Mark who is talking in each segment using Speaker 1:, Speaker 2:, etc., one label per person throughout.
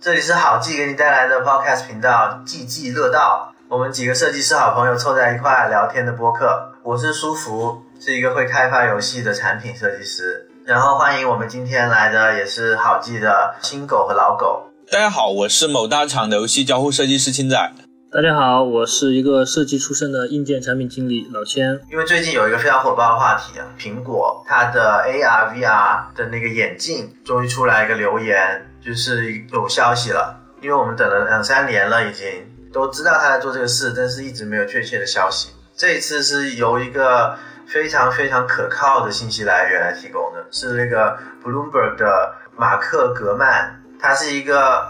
Speaker 1: 这里是好记给你带来的 Podcast 频道《记记乐道》，我们几个设计师好朋友凑在一块聊天的播客。我是舒服，是一个会开发游戏的产品设计师。然后欢迎我们今天来的也是好记的新狗和老狗。
Speaker 2: 大家好，我是某大厂的游戏交互设计师青仔。
Speaker 3: 大家好，我是一个设计出身的硬件产品经理老千。
Speaker 1: 因为最近有一个非常火爆的话题啊，苹果它的 AR VR 的那个眼镜终于出来一个留言，就是有消息了。因为我们等了两三年了，已经都知道他在做这个事，但是一直没有确切的消息。这一次是由一个非常非常可靠的信息来源来提供的，是那个 Bloomberg 的马克格曼，他是一个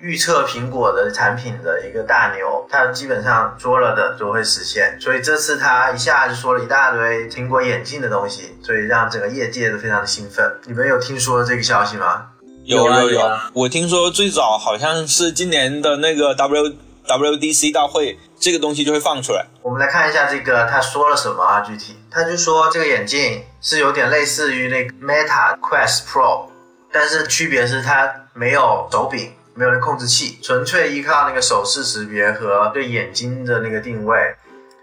Speaker 1: 预测苹果的产品的一个大牛，他基本上说了的都会实现，所以这次他一下就说了一大堆苹果眼镜的东西，所以让整个业界都非常的兴奋。你们有听说这个消息吗？
Speaker 2: 有有
Speaker 3: 啊有啊
Speaker 2: 我听说最早好像是今年的那个 W WDC 大会，这个东西就会放出来。
Speaker 1: 我们来看一下这个他说了什么啊？具体他就说这个眼镜是有点类似于那个 Meta Quest Pro，但是区别是它没有手柄，没有那控制器，纯粹依靠那个手势识别和对眼睛的那个定位。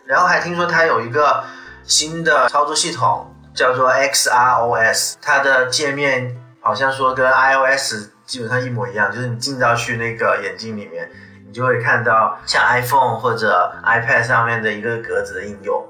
Speaker 1: 然后还听说它有一个新的操作系统，叫做 XROS，它的界面好像说跟 iOS 基本上一模一样，就是你进到去那个眼镜里面，你就会看到像 iPhone 或者 iPad 上面的一个格子的应用，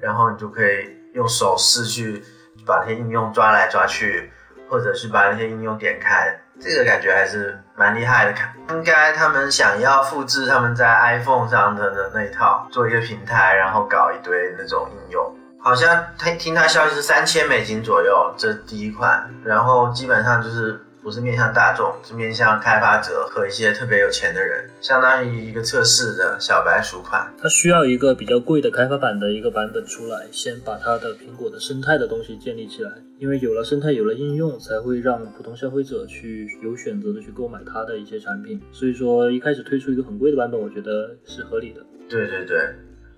Speaker 1: 然后你就可以用手势去把那些应用抓来抓去，或者是把那些应用点开。这个感觉还是蛮厉害的，看应该他们想要复制他们在 iPhone 上的的那一套，做一个平台，然后搞一堆那种应用。好像他听他消息是三千美金左右，这第一款，然后基本上就是不是面向大众，是面向开发者和一些特别有钱的人，相当于一个测试的小白鼠款。
Speaker 3: 它需要一个比较贵的开发版的一个版本出来，先把它的苹果的生态的东西建立起来。因为有了生态，有了应用，才会让普通消费者去有选择的去购买它的一些产品。所以说，一开始推出一个很贵的版本，我觉得是合理的。
Speaker 1: 对对对，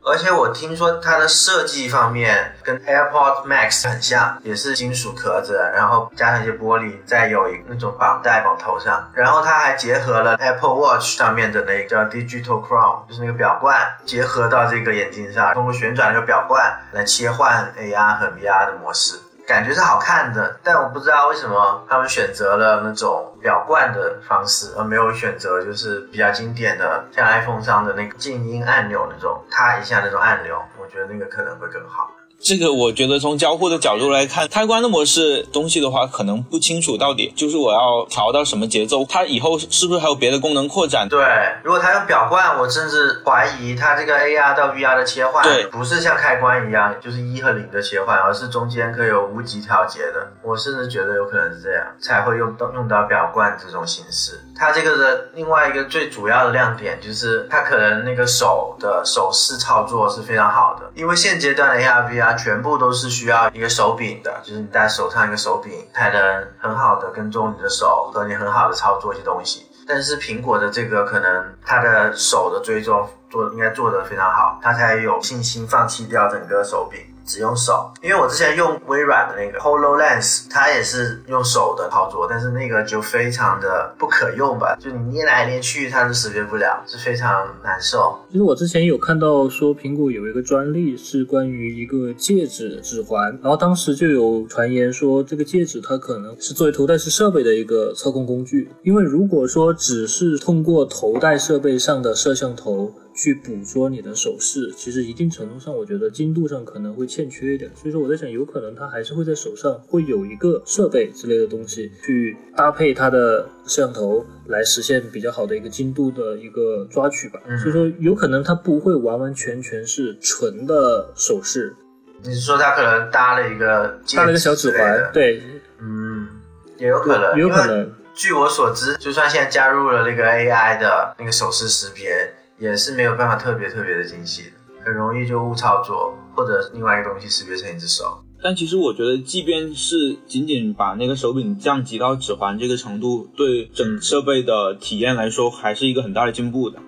Speaker 1: 而且我听说它的设计方面跟 AirPods Max 很像，也是金属壳子，然后加上一些玻璃，再有一那种绑带绑头上，然后它还结合了 Apple Watch 上面的那个叫 Digital Crown，就是那个表冠，结合到这个眼镜上，通过旋转那个表冠来切换 AR 和 VR 的模式。感觉是好看的，但我不知道为什么他们选择了那种表冠的方式，而没有选择就是比较经典的，像 iPhone 上的那个静音按钮那种，它一下那种按钮，我觉得那个可能会更好。
Speaker 2: 这个我觉得从交互的角度来看，开关的模式东西的话，可能不清楚到底就是我要调到什么节奏，它以后是不是还有别的功能扩展？
Speaker 1: 对，如果它用表冠，我甚至怀疑它这个 AR 到 VR 的切换，
Speaker 2: 对
Speaker 1: 不是像开关一样，就是一和零的切换，而是中间可以有无极调节的。我甚至觉得有可能是这样，才会用到用到表冠这种形式。它这个的另外一个最主要的亮点就是它可能那个手的手势操作是非常好的，因为现阶段的 AR、VR 全部都是需要一个手柄的，就是你戴手上一个手柄才能很好的跟踪你的手和你很好的操作一些东西。但是苹果的这个可能它的手的追踪做应该做得非常好，它才有信心放弃掉整个手柄，只用手。因为我之前用微软的那个 HoloLens，它也是用手的操作，但是那个就非常的不可用吧，就你捏来捏去它都识别不了，是非常难受。
Speaker 3: 其实我之前有看到说苹果有一个专利是关于一个戒指指环，然后当时就有传言说这个戒指它可能是作为头戴式设备的一个操控工具，因为如果说只是通过头戴设备上的摄像头去捕捉你的手势，其实一定程度上我觉得精度上可能会欠缺一点，所以说我在想有可能它还是会在手上会有一个设备之类的东西去搭配它的摄像头来实现比较好的一个精度的一个抓取吧。
Speaker 1: 嗯
Speaker 3: 所以说有可能它不会完完全全是纯的手势，
Speaker 1: 你是说它可能搭了一个
Speaker 3: 搭了一个小指环，，对，
Speaker 1: 嗯，也有可能，
Speaker 3: 有可能。
Speaker 1: 据我所知，就算现在加入了那个 AI 的那个手势识别，也是没有办法特别特别的精细的，很容易就误操作，或者另外一个东西识别成一只手。
Speaker 2: 但其实我觉得，即便是仅仅把那个手柄降级到指环这个程度，对整设备的体验来说，还是一个很大的进步的。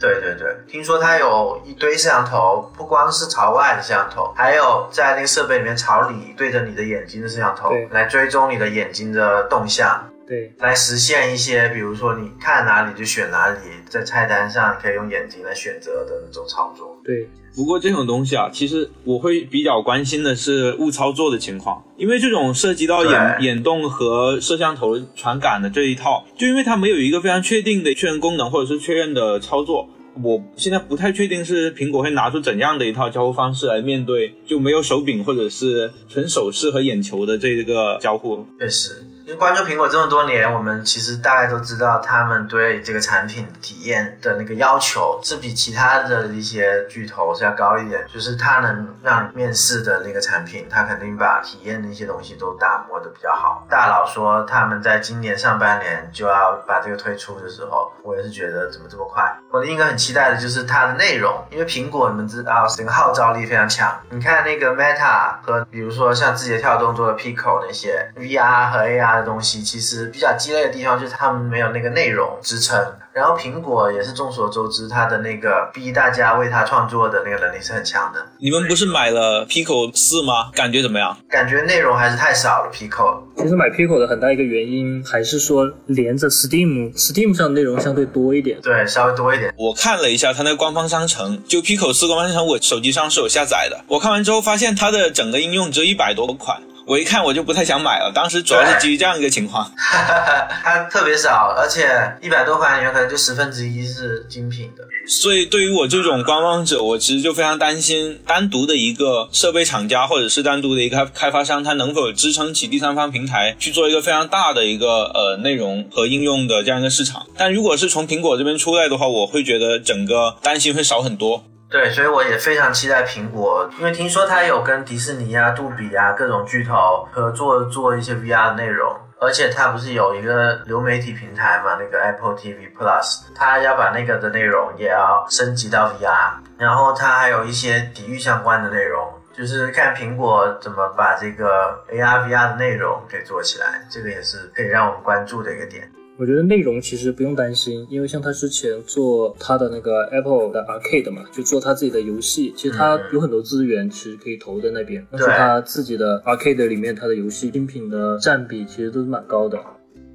Speaker 1: 对对对，听说它有一堆摄像头，不光是朝外的摄像头，还有在那个设备里面朝里对着你的眼睛的摄像头，来追踪你的眼睛的动向。
Speaker 3: 对，
Speaker 1: 来实现一些，比如说你看哪里就选哪里，在菜单上可以用眼睛来选择的那种操作。
Speaker 3: 对，
Speaker 2: 不过这种东西啊，其实我会比较关心的是误操作的情况，因为这种涉及到眼眼动和摄像头传感的这一套，就因为它没有一个非常确定的确认功能或者是确认的操作，我现在不太确定是苹果会拿出怎样的一套交互方式来面对就没有手柄或者是纯手势和眼球的这个交互。
Speaker 1: 确实，因为关注苹果这么多年，我们其实大概都知道，他们对这个产品体验的那个要求是比其他的一些巨头是要高一点。就是它能让面试的那个产品，它肯定把体验的一些东西都打磨的比较好。大佬说他们在今年上半年就要把这个推出的时候，我也是觉得怎么这么快？我另一个很期待的就是它的内容，因为苹果你们知道整个号召力非常强。你看那个 Meta 和比如说像字节跳动做的 Pico 那些 VR 和 AR 的东西，其实比较鸡肋的地方就是他们没有那个内容支撑。然后苹果也是众所周知，它的那个逼大家为它创作的那个能力是很强的。
Speaker 2: 你们不是买了 Pico 四吗？感觉怎么样？
Speaker 1: 感觉内容还是太少了，Pico。
Speaker 3: 其实买 Pico 的很大一个原因还是说连着 Steam，Steam 上内容相对多一点。
Speaker 1: 对，稍微多一点。
Speaker 2: 我看了一下它那个官方商城，就 Pico 四官方商城，我手机上是有下载的。我看完之后发现它的整个应用只有一百多款，我一看我就不太想买了。当时主要是基于这样一个情况。
Speaker 1: 它特别少，而且一百多款里面可能就十分之一是精品的。
Speaker 2: 所以对于我这种观望者，我其实就非常担心，单独的一个设备厂家或者是单独的一个开发商，它能否支撑起第三方平台去做一个非常大的一个呃内容和应用的这样一个市场。但如果是从苹果这边出来的话，我会觉得整个担心会少很多。
Speaker 1: 对，所以我也非常期待苹果，因为听说它有跟迪士尼啊、杜比啊各种巨头合作做一些 VR 的内容，而且它不是有一个流媒体平台嘛，那个 Apple TV Plus，它要把那个的内容也要升级到 VR，然后它还有一些体育相关的内容，就是看苹果怎么把这个 AR VR 的内容给做起来，这个也是可以让我们关注的一个点。
Speaker 3: 我觉得内容其实不用担心，因为像他之前做他的那个 Apple 的 Arcade 嘛，就做他自己的游戏，其实他有很多资源其实可以投在那边，但是他自己的 Arcade 里面，他的游戏精品的占比其实都是蛮高的。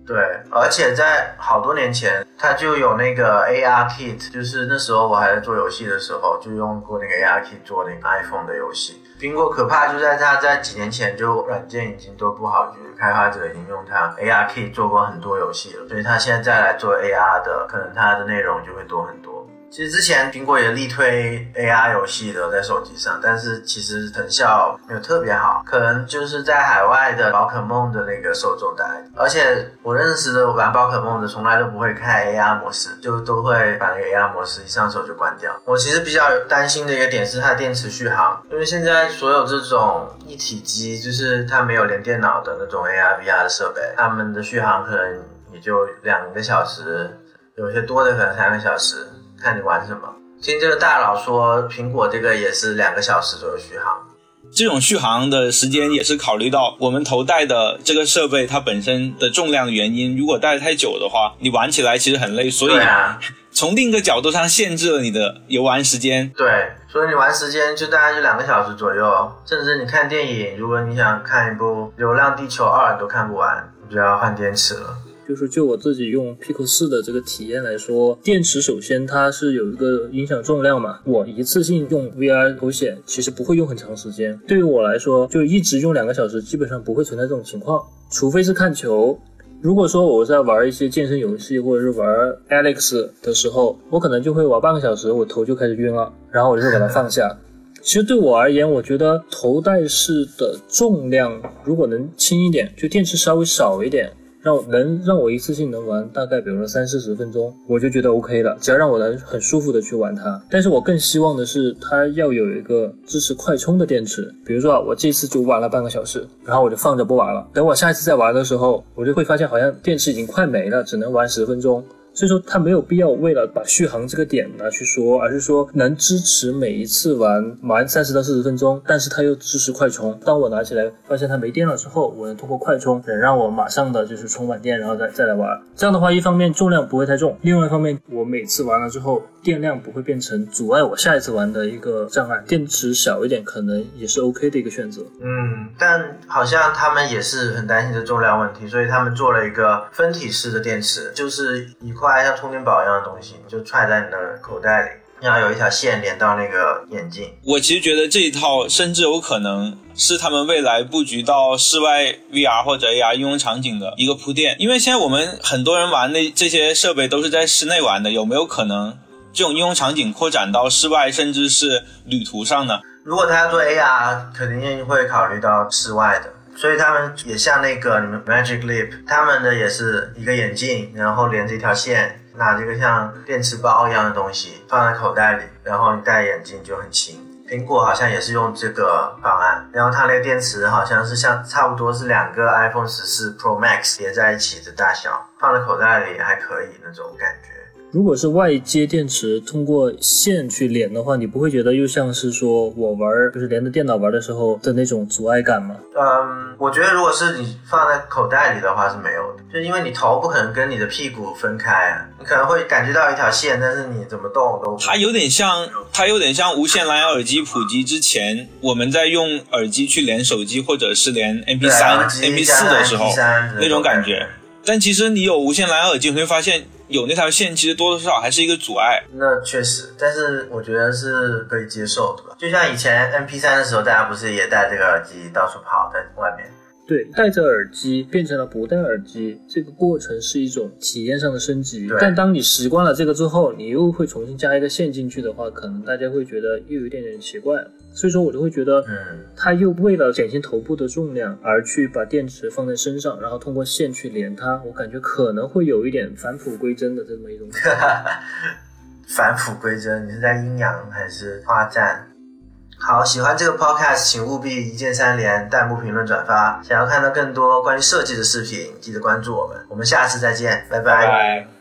Speaker 1: 对，而且在好多年前，它就有那个 AR Kit，就是那时候我还在做游戏的时候，就用过那个 AR Kit 做那个 iPhone 的游戏。苹果可怕就在它在几年前就软件已经都不好，就是开发者已经用它 AR Kit 做过很多游戏了，所以它现在再来做 AR 的，可能它的内容就会多很多。其实之前苹果也力推 AR 游戏的在手机上，但是其实成效没有特别好，可能就是在海外的宝可梦的那个受众带。而且我认识的玩宝可梦的从来都不会开 AR 模式，就都会把那个 AR 模式一上手就关掉。我其实比较担心的一个点是它的电池续航，因为现在所有这种一体机，就是它没有连电脑的那种 AR VR 的设备，它们的续航可能也就两个小时，有些多的可能三个小时。看你玩什么。听这个大佬说，苹果这个也是两个小时左右续航。
Speaker 2: 这种续航的时间也是考虑到我们头戴的这个设备它本身的重量的原因。如果戴得太久的话，你玩起来其实很累，所以从另一个角度上限制了你的游玩时间。
Speaker 1: 对，所以你玩时间就大概就两个小时左右，甚至你看电影，如果你想看一部《流浪地球二》，你都看不完，你就要换电池了。
Speaker 3: 就是就我自己用 Pico 四的这个体验来说，电池首先它是有一个影响重量嘛，我一次性用 VR 头显其实不会用很长时间，对于我来说就一直用两个小时，基本上不会存在这种情况，除非是看球。如果说我在玩一些健身游戏或者是玩 Alex 的时候，我可能就会玩半个小时，我头就开始晕了，然后我就会把它放下。其实对我而言，我觉得头戴式的重量如果能轻一点，就电池稍微少一点，让能让我一次性能玩大概比如说三四十分钟，我就觉得 OK 了。只要让我能很舒服的去玩它，但是我更希望的是它要有一个支持快充的电池。比如说啊，我这次就玩了半个小时，然后我就放着不玩了。等我下一次再玩的时候，我就会发现好像电池已经快没了，只能玩十分钟。所以说它没有必要为了把续航这个点拿去说，而是说能支持每一次玩玩三十到四十分钟，但是它又支持快充。当我拿起来发现它没电了之后，我能通过快充能让我马上的就是充满电，然后再再来玩。这样的话，一方面重量不会太重，另外一方面我每次玩了之后电量不会变成阻碍我下一次玩的一个障碍。电池小一点可能也是 OK 的一个选择。
Speaker 1: 嗯，但好像他们也是很担心这重量问题，所以他们做了一个分体式的电池，就是一块像充电宝一样的东西，就揣在你的口袋里，然后有一条线连到那个眼镜。
Speaker 2: 我其实觉得这一套甚至有可能是他们未来布局到室外 VR 或者 AR 应用场景的一个铺垫，因为现在我们很多人玩的这些设备都是在室内玩的，有没有可能这种应用场景扩展到室外，甚至是旅途上呢？
Speaker 1: 如果他要做 AR，肯定会考虑到室外的，所以他们也像那个你们 Magic Leap，他们的也是一个眼镜，然后连着一条线，拿这个像电池包一样的东西放在口袋里，然后你戴眼镜就很轻。苹果好像也是用这个方案，然后它那个电池好像是像差不多是两个 iPhone 十四 Pro Max 叠在一起的大小，放在口袋里还可以那种感觉。
Speaker 3: 如果是外接电池通过线去连的话，你不会觉得又像是说我玩就是连着电脑玩的时候的那种阻碍感吗？
Speaker 1: 嗯，我觉得如果是你放在口袋里的话是没有的，就因为你头不可能跟你的屁股分开啊，你可能会感觉到一条线，但是你怎么动都
Speaker 2: 它有点像，它有点像无线蓝牙耳机普及之前，我们在用耳机去连手机或者是连 MP
Speaker 1: 对
Speaker 2: 三、MP 四的时候
Speaker 1: MP3
Speaker 2: 那种感觉。但其实你有无线蓝牙耳机，你会发现有那条线，其实多多少少还是一个阻碍。
Speaker 1: 那确实，但是我觉得是可以接受的吧。就像以前 MP 三的时候，大家不是也戴这个耳机到处跑在外面？
Speaker 3: 对，戴着耳机变成了不戴耳机，这个过程是一种体验上的升级。但当你习惯了这个之后，你又会重新加一个线进去的话，可能大家会觉得又有一点点奇怪。所以说我就会觉得，
Speaker 1: 嗯，
Speaker 3: 他又为了减轻头部的重量而去把电池放在身上，然后通过线去连它，我感觉可能会有一点返璞归真的这么一种。
Speaker 1: 返璞归真，你是在阴阳还是花战？好，喜欢这个 podcast，请务必一键三连、弹幕评论、转发。想要看到更多关于设计的视频，记得关注我们。我们下次再见，
Speaker 2: 拜拜。